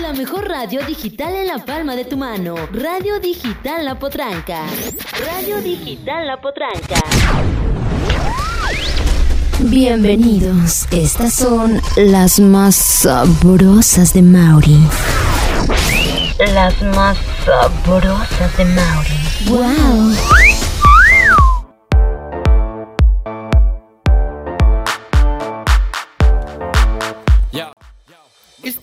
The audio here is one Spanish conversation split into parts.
La mejor radio digital en la palma de tu mano. Radio Digital La Potranca. Radio Digital La Potranca. Bienvenidos. Estas son las más sabrosas de Mauri. Las más sabrosas de Mauri. ¡Wow!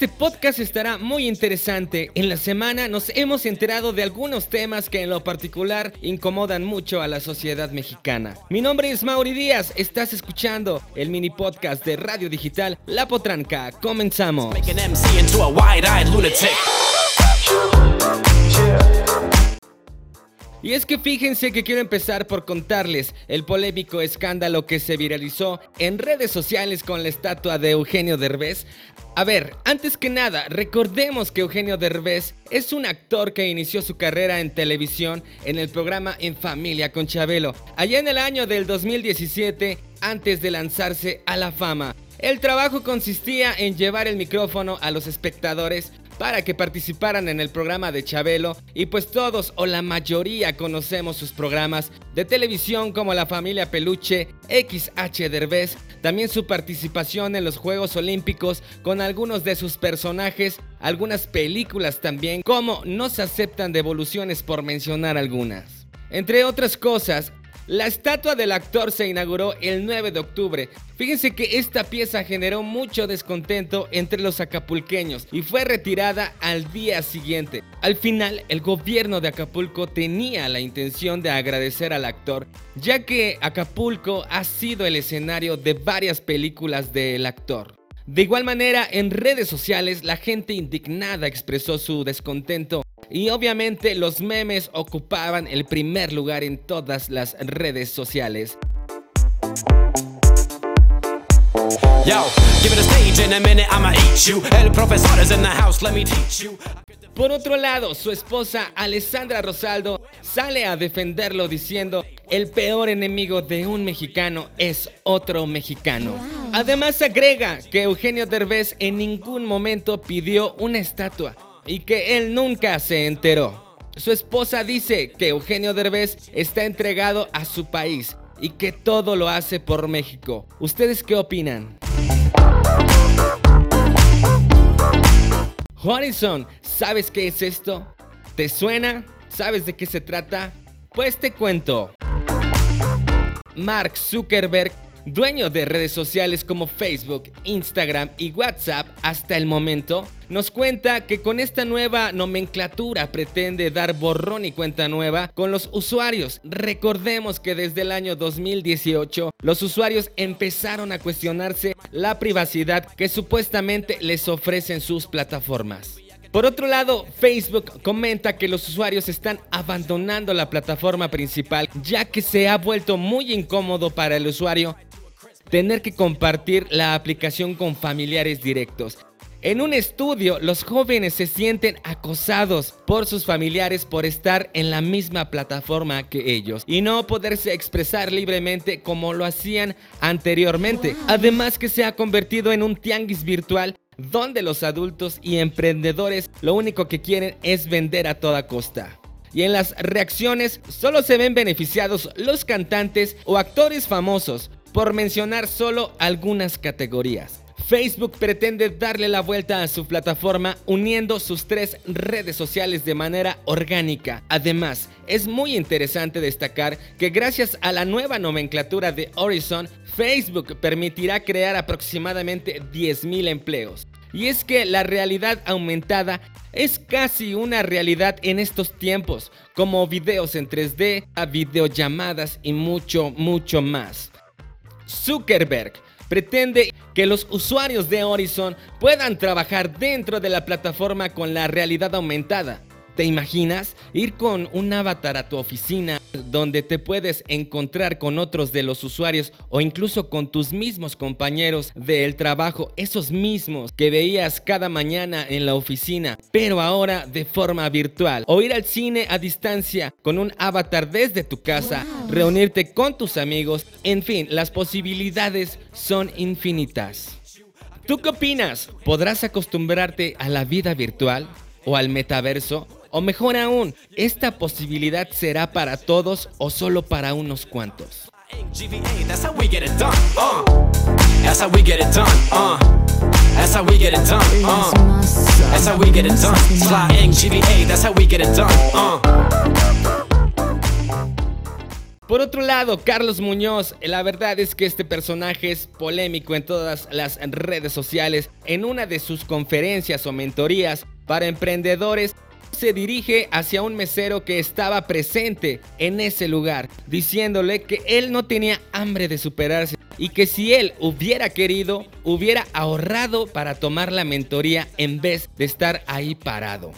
Este podcast estará muy interesante. En la semana nos hemos enterado de algunos temas que en lo particular incomodan mucho a la sociedad mexicana. Mi nombre es Mauri Díaz, estás escuchando el mini podcast de Radio Digital La Potranca. Comenzamos. Y es que fíjense que quiero empezar por contarles el polémico escándalo que se viralizó en redes sociales con la estatua de Eugenio Derbez. A ver, antes que nada, recordemos que Eugenio Derbez es un actor que inició su carrera en televisión en el programa En Familia con Chabelo, allá en el año del 2017, antes de lanzarse a la fama. El trabajo consistía en llevar el micrófono a los espectadores para que participaran en el programa de Chabelo y pues todos o la mayoría conocemos sus programas de televisión como La Familia Peluche, XH Derbez, también su participación en los Juegos Olímpicos con algunos de sus personajes, algunas películas también como No se aceptan devoluciones por mencionar algunas. Entre otras cosas, la estatua del actor se inauguró el 9 de octubre. Fíjense que esta pieza generó mucho descontento entre los acapulqueños y fue retirada al día siguiente. Al final, el gobierno de Acapulco tenía la intención de agradecer al actor, ya que Acapulco ha sido el escenario de varias películas del actor. De igual manera, en redes sociales la gente indignada expresó su descontento y obviamente los memes ocupaban el primer lugar en todas las redes sociales. Por otro lado, su esposa Alessandra Rosaldo sale a defenderlo diciendo, el peor enemigo de un mexicano es otro mexicano. Además agrega que Eugenio Derbez en ningún momento pidió una estatua y que él nunca se enteró. Su esposa dice que Eugenio Derbez está entregado a su país y que todo lo hace por México. ¿Ustedes qué opinan? Horizon, ¿sabes qué es esto? ¿Te suena? ¿Sabes de qué se trata? Pues te cuento. Mark Zuckerberg dueño de redes sociales como Facebook, Instagram y WhatsApp hasta el momento, nos cuenta que con esta nueva nomenclatura pretende dar borrón y cuenta nueva con los usuarios. Recordemos que desde el año 2018 los usuarios empezaron a cuestionarse la privacidad que supuestamente les ofrecen sus plataformas. Por otro lado, Facebook comenta que los usuarios están abandonando la plataforma principal ya que se ha vuelto muy incómodo para el usuario tener que compartir la aplicación con familiares directos. En un estudio, los jóvenes se sienten acosados por sus familiares por estar en la misma plataforma que ellos y no poderse expresar libremente como lo hacían anteriormente. Además que se ha convertido en un tianguis virtual donde los adultos y emprendedores lo único que quieren es vender a toda costa. Y en las reacciones solo se ven beneficiados los cantantes o actores famosos, por mencionar solo algunas categorías. Facebook pretende darle la vuelta a su plataforma uniendo sus tres redes sociales de manera orgánica. Además, es muy interesante destacar que gracias a la nueva nomenclatura de Horizon, Facebook permitirá crear aproximadamente 10.000 empleos. Y es que la realidad aumentada es casi una realidad en estos tiempos, como videos en 3D, a videollamadas y mucho, mucho más. Zuckerberg pretende que los usuarios de Horizon puedan trabajar dentro de la plataforma con la realidad aumentada. ¿Te imaginas ir con un avatar a tu oficina donde te puedes encontrar con otros de los usuarios o incluso con tus mismos compañeros del trabajo, esos mismos que veías cada mañana en la oficina, pero ahora de forma virtual? O ir al cine a distancia con un avatar desde tu casa, reunirte con tus amigos, en fin, las posibilidades son infinitas. ¿Tú qué opinas? ¿Podrás acostumbrarte a la vida virtual o al metaverso? O mejor aún, ¿esta posibilidad será para todos o solo para unos cuantos? Por otro lado, Carlos Muñoz, la verdad es que este personaje es polémico en todas las redes sociales. En una de sus conferencias o mentorías para emprendedores, se dirige hacia un mesero que estaba presente en ese lugar, diciéndole que él no tenía hambre de superarse y que si él hubiera querido, hubiera ahorrado para tomar la mentoría en vez de estar ahí parado.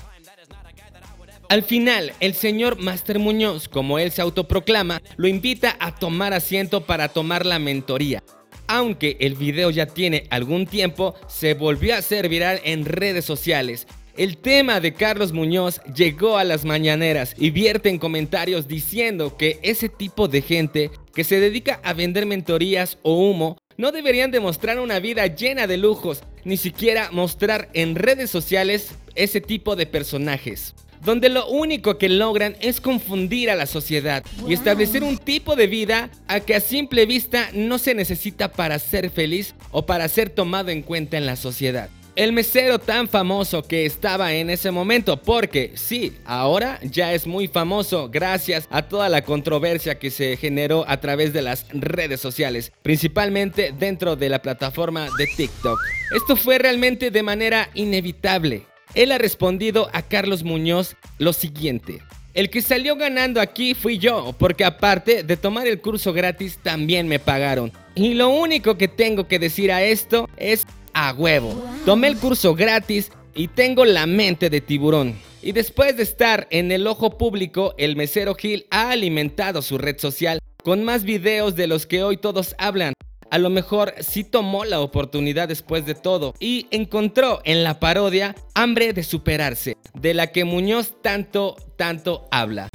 Al final, el señor Master Muñoz, como él se autoproclama, lo invita a tomar asiento para tomar la mentoría. Aunque el video ya tiene algún tiempo, se volvió a hacer viral en redes sociales. El tema de Carlos Muñoz llegó a las mañaneras y vierte en comentarios diciendo que ese tipo de gente que se dedica a vender mentorías o humo no deberían demostrar una vida llena de lujos, ni siquiera mostrar en redes sociales ese tipo de personajes donde lo único que logran es confundir a la sociedad y establecer un tipo de vida a que a simple vista no se necesita para ser feliz o para ser tomado en cuenta en la sociedad. El mesero tan famoso que estaba en ese momento, porque sí, ahora ya es muy famoso gracias a toda la controversia que se generó a través de las redes sociales, principalmente dentro de la plataforma de TikTok. Esto fue realmente de manera inevitable. Él ha respondido a Carlos Muñoz lo siguiente. El que salió ganando aquí fui yo, porque aparte de tomar el curso gratis también me pagaron. Y lo único que tengo que decir a esto es a huevo. Tomé el curso gratis y tengo la mente de tiburón. Y después de estar en el ojo público, el mesero Gil ha alimentado su red social con más videos de los que hoy todos hablan a lo mejor sí tomó la oportunidad después de todo y encontró en la parodia hambre de superarse, de la que Muñoz tanto, tanto habla.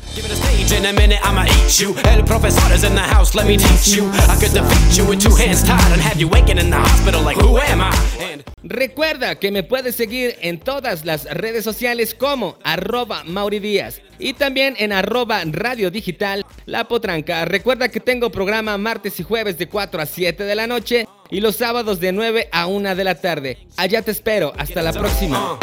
Recuerda que me puedes seguir en todas las redes sociales como arroba Mauri Díaz y también en arroba Radio Digital La Potranca. Recuerda que tengo programa martes y jueves de 4 a 7 de la noche y los sábados de 9 a 1 de la tarde. Allá te espero. Hasta la próxima.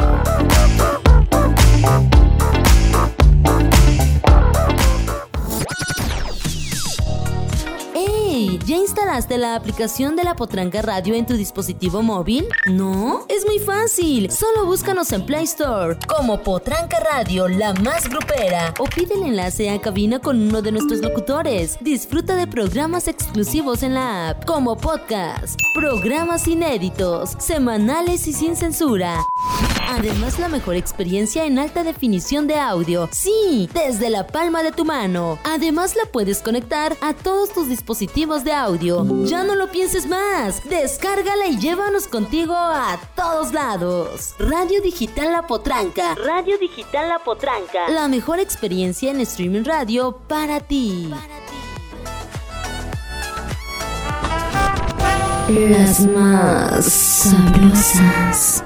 ¿Ya instalaste la aplicación de la Potranca Radio en tu dispositivo móvil? ¿No? Es muy fácil. Solo búscanos en Play Store como Potranca Radio, la más grupera. O pide el enlace a cabina con uno de nuestros locutores. Disfruta de programas exclusivos en la app, como podcast, programas inéditos, semanales y sin censura. Además, la mejor experiencia en alta definición de audio. Sí, desde la palma de tu mano. Además, la puedes conectar a todos tus dispositivos de audio. Ya no lo pienses más. Descárgala y llévanos contigo a todos lados. Radio Digital La Potranca. Radio Digital La Potranca. La mejor experiencia en streaming radio para ti. Las más sabrosas.